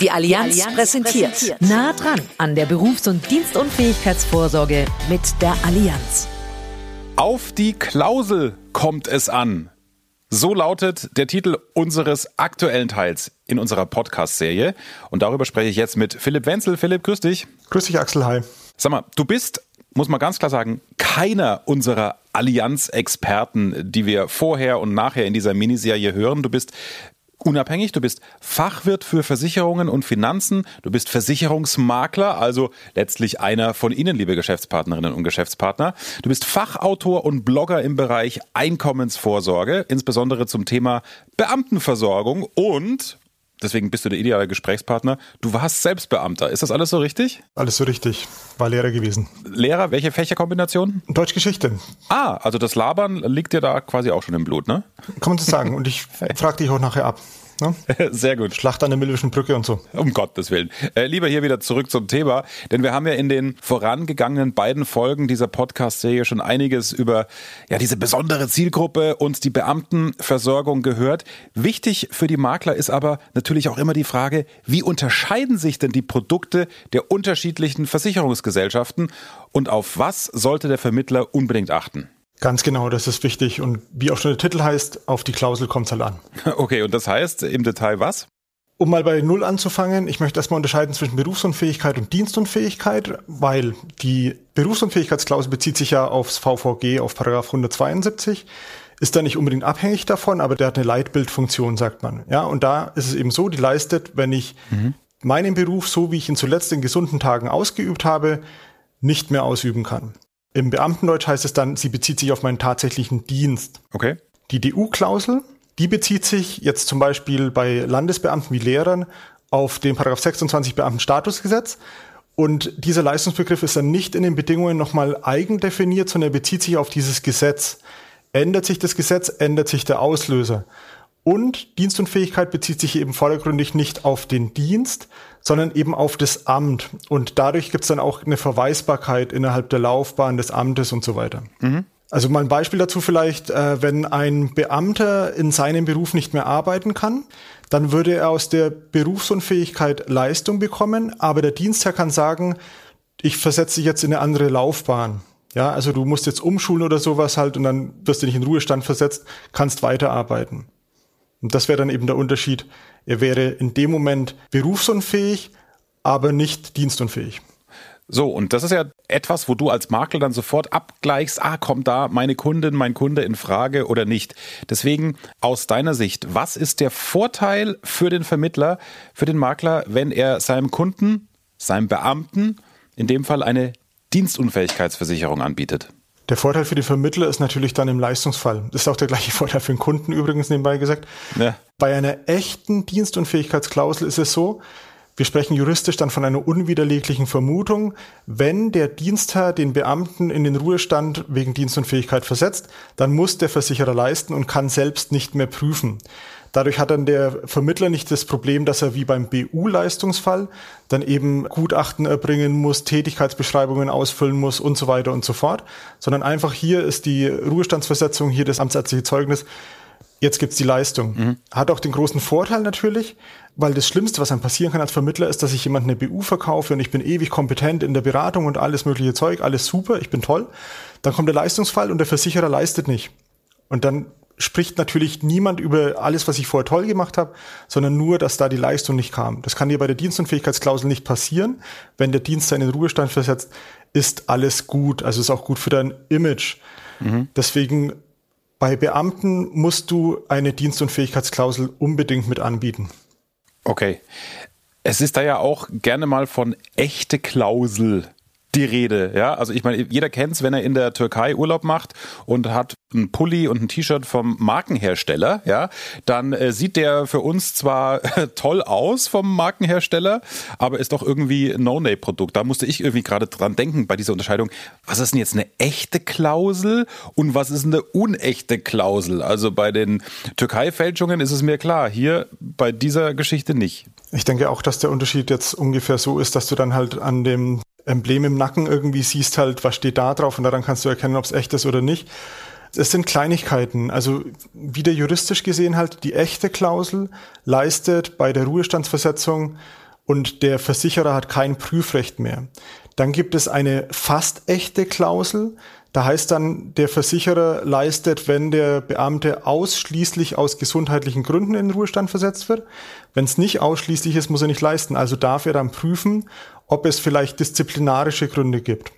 Die Allianz, Die Allianz präsentiert. präsentiert. Nah dran an der Berufs- und Dienstunfähigkeitsvorsorge mit der Allianz. Auf die Klausel kommt es an. So lautet der Titel unseres aktuellen Teils in unserer Podcast-Serie. Und darüber spreche ich jetzt mit Philipp Wenzel. Philipp, grüß dich. Grüß dich, Axel. Hi. Sag mal, du bist, muss man ganz klar sagen, keiner unserer Allianz-Experten, die wir vorher und nachher in dieser Miniserie hören. Du bist unabhängig, du bist Fachwirt für Versicherungen und Finanzen, du bist Versicherungsmakler, also letztlich einer von Ihnen, liebe Geschäftspartnerinnen und Geschäftspartner. Du bist Fachautor und Blogger im Bereich Einkommensvorsorge, insbesondere zum Thema Beamtenversorgung und Deswegen bist du der ideale Gesprächspartner. Du warst selbst Beamter. Ist das alles so richtig? Alles so richtig. War Lehrer gewesen. Lehrer, welche Fächerkombination? Deutschgeschichte. Ah, also das Labern liegt dir da quasi auch schon im Blut, ne? Kann man so sagen. Und ich frage dich auch nachher ab. Ne? Sehr gut. Schlacht an der Millischen Brücke und so. Um Gottes Willen. Äh, lieber hier wieder zurück zum Thema, denn wir haben ja in den vorangegangenen beiden Folgen dieser Podcast-Serie schon einiges über ja diese besondere Zielgruppe und die Beamtenversorgung gehört. Wichtig für die Makler ist aber natürlich auch immer die Frage, wie unterscheiden sich denn die Produkte der unterschiedlichen Versicherungsgesellschaften und auf was sollte der Vermittler unbedingt achten? Ganz genau, das ist wichtig. Und wie auch schon der Titel heißt, auf die Klausel kommt es halt an. Okay, und das heißt im Detail was? Um mal bei Null anzufangen, ich möchte erstmal unterscheiden zwischen Berufsunfähigkeit und Dienstunfähigkeit, weil die Berufsunfähigkeitsklausel bezieht sich ja aufs VVG, auf Paragraph 172, ist da nicht unbedingt abhängig davon, aber der hat eine Leitbildfunktion, sagt man. Ja, und da ist es eben so, die leistet, wenn ich mhm. meinen Beruf, so wie ich ihn zuletzt in gesunden Tagen ausgeübt habe, nicht mehr ausüben kann. Im Beamtendeutsch heißt es dann, sie bezieht sich auf meinen tatsächlichen Dienst. Okay. Die DU-Klausel, die bezieht sich jetzt zum Beispiel bei Landesbeamten wie Lehrern auf den Paragraph 26 Beamtenstatusgesetz. Und dieser Leistungsbegriff ist dann nicht in den Bedingungen nochmal eigen definiert, sondern er bezieht sich auf dieses Gesetz. Ändert sich das Gesetz, ändert sich der Auslöser. Und Dienstunfähigkeit bezieht sich eben vordergründig nicht auf den Dienst, sondern eben auf das Amt. Und dadurch gibt es dann auch eine Verweisbarkeit innerhalb der Laufbahn des Amtes und so weiter. Mhm. Also mal ein Beispiel dazu vielleicht, äh, wenn ein Beamter in seinem Beruf nicht mehr arbeiten kann, dann würde er aus der Berufsunfähigkeit Leistung bekommen, aber der Dienstherr kann sagen, ich versetze dich jetzt in eine andere Laufbahn. Ja, also du musst jetzt umschulen oder sowas halt und dann wirst du nicht in Ruhestand versetzt, kannst weiterarbeiten. Und das wäre dann eben der Unterschied. Er wäre in dem Moment berufsunfähig, aber nicht dienstunfähig. So, und das ist ja etwas, wo du als Makler dann sofort abgleichst, ah, kommt da meine Kundin, mein Kunde in Frage oder nicht. Deswegen aus deiner Sicht, was ist der Vorteil für den Vermittler, für den Makler, wenn er seinem Kunden, seinem Beamten, in dem Fall eine Dienstunfähigkeitsversicherung anbietet? Der Vorteil für die Vermittler ist natürlich dann im Leistungsfall. Das ist auch der gleiche Vorteil für den Kunden übrigens nebenbei gesagt. Ja. Bei einer echten Dienstunfähigkeitsklausel ist es so, wir sprechen juristisch dann von einer unwiderleglichen Vermutung. Wenn der Dienstherr den Beamten in den Ruhestand wegen Dienstunfähigkeit versetzt, dann muss der Versicherer leisten und kann selbst nicht mehr prüfen. Dadurch hat dann der Vermittler nicht das Problem, dass er wie beim BU-Leistungsfall dann eben Gutachten erbringen muss, Tätigkeitsbeschreibungen ausfüllen muss und so weiter und so fort, sondern einfach hier ist die Ruhestandsversetzung, hier das amtsärztliche Zeugnis, jetzt gibt's die Leistung. Mhm. Hat auch den großen Vorteil natürlich, weil das Schlimmste, was einem passieren kann als Vermittler, ist, dass ich jemand eine BU verkaufe und ich bin ewig kompetent in der Beratung und alles mögliche Zeug, alles super, ich bin toll. Dann kommt der Leistungsfall und der Versicherer leistet nicht. Und dann spricht natürlich niemand über alles, was ich vorher toll gemacht habe, sondern nur, dass da die Leistung nicht kam. Das kann dir bei der Dienstunfähigkeitsklausel nicht passieren. Wenn der Dienst seinen Ruhestand versetzt, ist alles gut. Also ist auch gut für dein Image. Mhm. Deswegen bei Beamten musst du eine Dienstunfähigkeitsklausel unbedingt mit anbieten. Okay. Es ist da ja auch gerne mal von echte Klausel die Rede. Ja, also ich meine, jeder kennt's, wenn er in der Türkei Urlaub macht und hat einen Pulli und ein T-Shirt vom Markenhersteller, ja, dann äh, sieht der für uns zwar toll aus vom Markenhersteller, aber ist doch irgendwie No-Name-Produkt. Da musste ich irgendwie gerade dran denken bei dieser Unterscheidung. Was ist denn jetzt eine echte Klausel und was ist eine unechte Klausel? Also bei den Türkei-Fälschungen ist es mir klar, hier bei dieser Geschichte nicht. Ich denke auch, dass der Unterschied jetzt ungefähr so ist, dass du dann halt an dem Emblem im Nacken irgendwie siehst halt, was steht da drauf und daran kannst du erkennen, ob es echt ist oder nicht. Es sind Kleinigkeiten. Also wieder juristisch gesehen halt, die echte Klausel leistet bei der Ruhestandsversetzung und der Versicherer hat kein Prüfrecht mehr. Dann gibt es eine fast echte Klausel. Da heißt dann, der Versicherer leistet, wenn der Beamte ausschließlich aus gesundheitlichen Gründen in den Ruhestand versetzt wird. Wenn es nicht ausschließlich ist, muss er nicht leisten. Also darf er dann prüfen, ob es vielleicht disziplinarische Gründe gibt.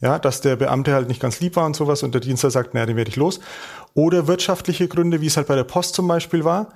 Ja, dass der Beamte halt nicht ganz lieb war und sowas und der Dienstler sagt, naja, den werde ich los. Oder wirtschaftliche Gründe, wie es halt bei der Post zum Beispiel war.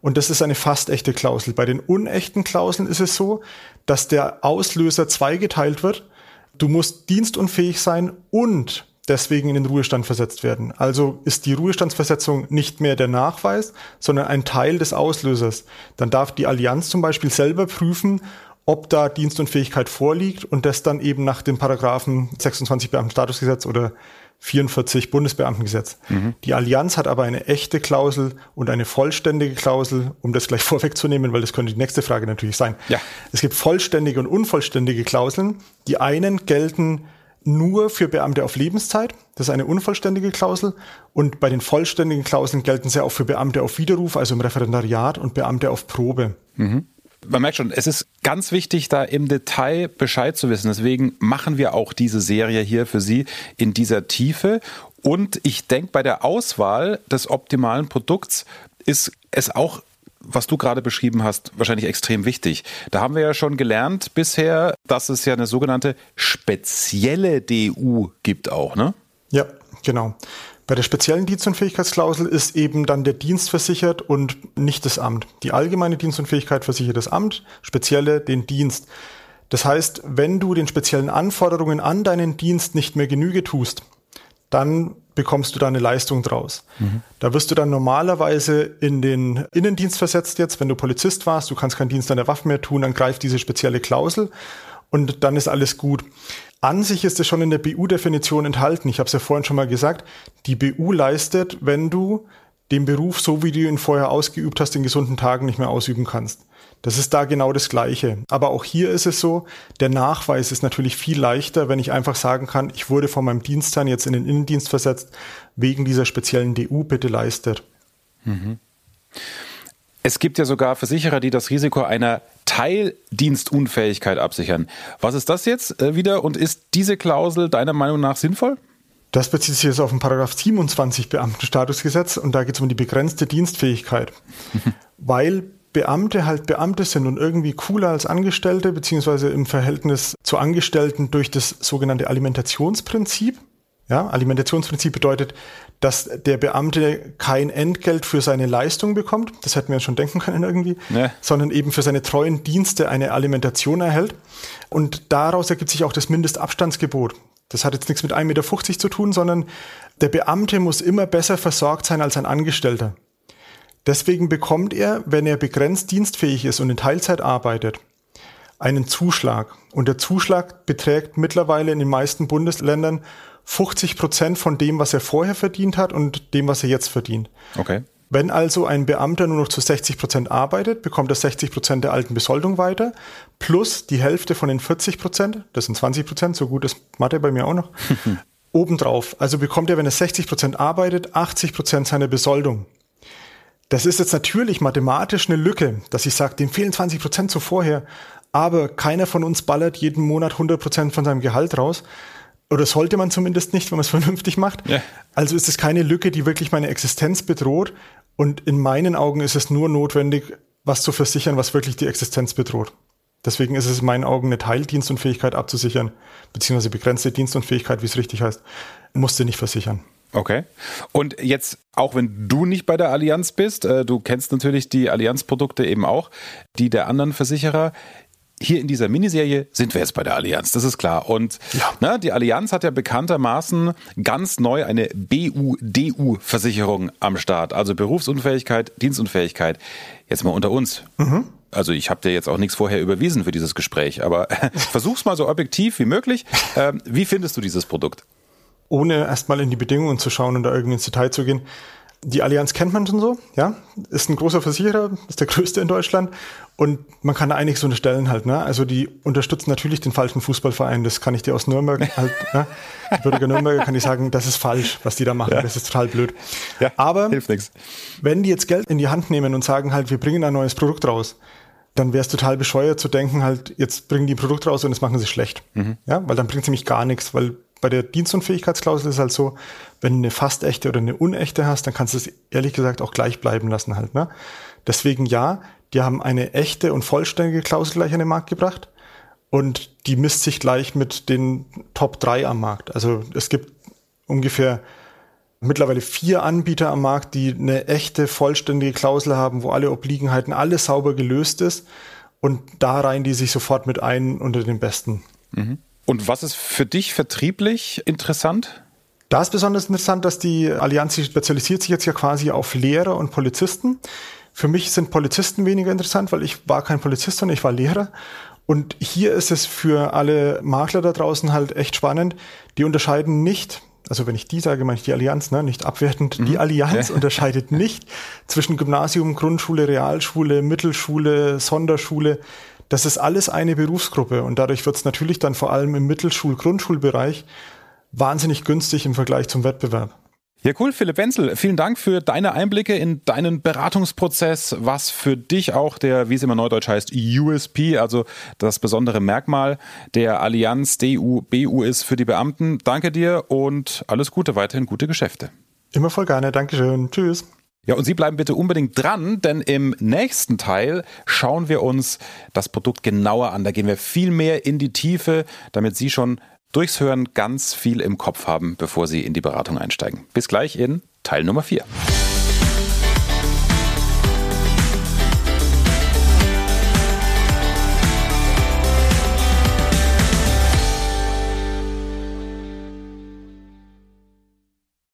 Und das ist eine fast echte Klausel. Bei den unechten Klauseln ist es so, dass der Auslöser zweigeteilt wird. Du musst dienstunfähig sein und deswegen in den Ruhestand versetzt werden. Also ist die Ruhestandsversetzung nicht mehr der Nachweis, sondern ein Teil des Auslösers. Dann darf die Allianz zum Beispiel selber prüfen, ob da Dienstunfähigkeit vorliegt und das dann eben nach dem Paragraphen 26 Beamtenstatusgesetz oder 44 Bundesbeamtengesetz. Mhm. Die Allianz hat aber eine echte Klausel und eine vollständige Klausel, um das gleich vorwegzunehmen, weil das könnte die nächste Frage natürlich sein. Ja. Es gibt vollständige und unvollständige Klauseln. Die einen gelten nur für Beamte auf Lebenszeit. Das ist eine unvollständige Klausel. Und bei den vollständigen Klauseln gelten sie auch für Beamte auf Widerruf, also im Referendariat und Beamte auf Probe. Mhm. Man merkt schon, es ist ganz wichtig, da im Detail Bescheid zu wissen. Deswegen machen wir auch diese Serie hier für Sie in dieser Tiefe. Und ich denke, bei der Auswahl des optimalen Produkts ist es auch was du gerade beschrieben hast, wahrscheinlich extrem wichtig. Da haben wir ja schon gelernt bisher, dass es ja eine sogenannte spezielle DU gibt auch, ne? Ja, genau. Bei der speziellen Dienstunfähigkeitsklausel ist eben dann der Dienst versichert und nicht das Amt. Die allgemeine Dienstunfähigkeit versichert das Amt, spezielle den Dienst. Das heißt, wenn du den speziellen Anforderungen an deinen Dienst nicht mehr Genüge tust, dann bekommst du da eine Leistung draus. Mhm. Da wirst du dann normalerweise in den Innendienst versetzt jetzt, wenn du Polizist warst, du kannst keinen Dienst an der Waffe mehr tun, dann greift diese spezielle Klausel und dann ist alles gut. An sich ist es schon in der BU-Definition enthalten. Ich habe es ja vorhin schon mal gesagt. Die BU leistet, wenn du den Beruf, so wie du ihn vorher ausgeübt hast, in gesunden Tagen nicht mehr ausüben kannst. Das ist da genau das Gleiche. Aber auch hier ist es so, der Nachweis ist natürlich viel leichter, wenn ich einfach sagen kann, ich wurde von meinem Dienstherrn jetzt in den Innendienst versetzt, wegen dieser speziellen DU bitte leistet. Mhm. Es gibt ja sogar Versicherer, die das Risiko einer Teildienstunfähigkeit absichern. Was ist das jetzt äh, wieder und ist diese Klausel deiner Meinung nach sinnvoll? Das bezieht sich jetzt auf den Paragraph 27 Beamtenstatusgesetz und da geht es um die begrenzte Dienstfähigkeit. Weil Beamte halt Beamte sind und irgendwie cooler als Angestellte, beziehungsweise im Verhältnis zu Angestellten durch das sogenannte Alimentationsprinzip. Ja, Alimentationsprinzip bedeutet, dass der Beamte kein Entgelt für seine Leistung bekommt, das hätten wir schon denken können irgendwie, ja. sondern eben für seine treuen Dienste eine Alimentation erhält. Und daraus ergibt sich auch das Mindestabstandsgebot. Das hat jetzt nichts mit 1,50 Meter zu tun, sondern der Beamte muss immer besser versorgt sein als ein Angestellter. Deswegen bekommt er, wenn er begrenzt dienstfähig ist und in Teilzeit arbeitet, einen Zuschlag. Und der Zuschlag beträgt mittlerweile in den meisten Bundesländern 50 Prozent von dem, was er vorher verdient hat und dem, was er jetzt verdient. Okay. Wenn also ein Beamter nur noch zu 60 Prozent arbeitet, bekommt er 60 Prozent der alten Besoldung weiter, plus die Hälfte von den 40 Prozent, das sind 20 Prozent, so gut ist Mathe bei mir auch noch, obendrauf. Also bekommt er, wenn er 60 Prozent arbeitet, 80 Prozent seiner Besoldung. Das ist jetzt natürlich mathematisch eine Lücke, dass ich sage, dem fehlen 20 Prozent zu vorher, aber keiner von uns ballert jeden Monat 100 Prozent von seinem Gehalt raus. Oder sollte man zumindest nicht, wenn man es vernünftig macht. Ja. Also ist es keine Lücke, die wirklich meine Existenz bedroht. Und in meinen Augen ist es nur notwendig, was zu versichern, was wirklich die Existenz bedroht. Deswegen ist es in meinen Augen eine Teildienstunfähigkeit abzusichern, beziehungsweise begrenzte Dienstunfähigkeit, wie es richtig heißt, musste nicht versichern. Okay. Und jetzt, auch wenn du nicht bei der Allianz bist, äh, du kennst natürlich die Allianz-Produkte eben auch, die der anderen Versicherer. Hier in dieser Miniserie sind wir jetzt bei der Allianz, das ist klar. Und ja. na, ne, die Allianz hat ja bekanntermaßen ganz neu eine BU-DU-Versicherung am Start, also Berufsunfähigkeit, Dienstunfähigkeit. Jetzt mal unter uns. Mhm. Also ich habe dir jetzt auch nichts vorher überwiesen für dieses Gespräch, aber versuch's mal so objektiv wie möglich. Ähm, wie findest du dieses Produkt? Ohne erstmal in die Bedingungen zu schauen und da irgendwie ins Detail zu gehen. Die Allianz kennt man schon so, ja, ist ein großer Versicherer, ist der größte in Deutschland und man kann da einige so eine Stellen halt, ne? Also die unterstützen natürlich den falschen Fußballverein, das kann ich dir aus Nürnberg halt, ne? Die Bürger Nürnberger kann ich sagen, das ist falsch, was die da machen, ja. das ist total blöd. Ja, Aber hilft nix. wenn die jetzt Geld in die Hand nehmen und sagen halt, wir bringen ein neues Produkt raus, dann wäre es total bescheuert zu denken, halt, jetzt bringen die ein Produkt raus und das machen sie schlecht. Mhm. Ja, weil dann bringt es nämlich gar nichts, weil bei der Dienstunfähigkeitsklausel ist halt so, wenn du eine fast echte oder eine unechte hast, dann kannst du es ehrlich gesagt auch gleich bleiben lassen halt. Ne? Deswegen ja, die haben eine echte und vollständige Klausel gleich an den Markt gebracht und die misst sich gleich mit den Top 3 am Markt. Also es gibt ungefähr mittlerweile vier Anbieter am Markt, die eine echte, vollständige Klausel haben, wo alle Obliegenheiten, alles sauber gelöst ist. Und da rein die sich sofort mit ein unter den besten. Mhm. Und was ist für dich vertrieblich interessant? Da ist besonders interessant, dass die Allianz sich spezialisiert sich jetzt ja quasi auf Lehrer und Polizisten. Für mich sind Polizisten weniger interessant, weil ich war kein Polizist, sondern ich war Lehrer. Und hier ist es für alle Makler da draußen halt echt spannend. Die unterscheiden nicht also wenn ich die sage, meine ich die Allianz, ne? nicht abwertend, mhm. die Allianz unterscheidet nicht zwischen Gymnasium, Grundschule, Realschule, Mittelschule, Sonderschule. Das ist alles eine Berufsgruppe und dadurch wird es natürlich dann vor allem im Mittelschul-, Grundschulbereich wahnsinnig günstig im Vergleich zum Wettbewerb. Ja, cool, Philipp Wenzel. Vielen Dank für deine Einblicke in deinen Beratungsprozess, was für dich auch der, wie es immer neudeutsch heißt, USP, also das besondere Merkmal der Allianz DU, BU ist für die Beamten. Danke dir und alles Gute, weiterhin gute Geschäfte. Immer voll gerne. Dankeschön. Tschüss. Ja, und Sie bleiben bitte unbedingt dran, denn im nächsten Teil schauen wir uns das Produkt genauer an. Da gehen wir viel mehr in die Tiefe, damit Sie schon durchs Hören ganz viel im Kopf haben, bevor Sie in die Beratung einsteigen. Bis gleich in Teil Nummer 4.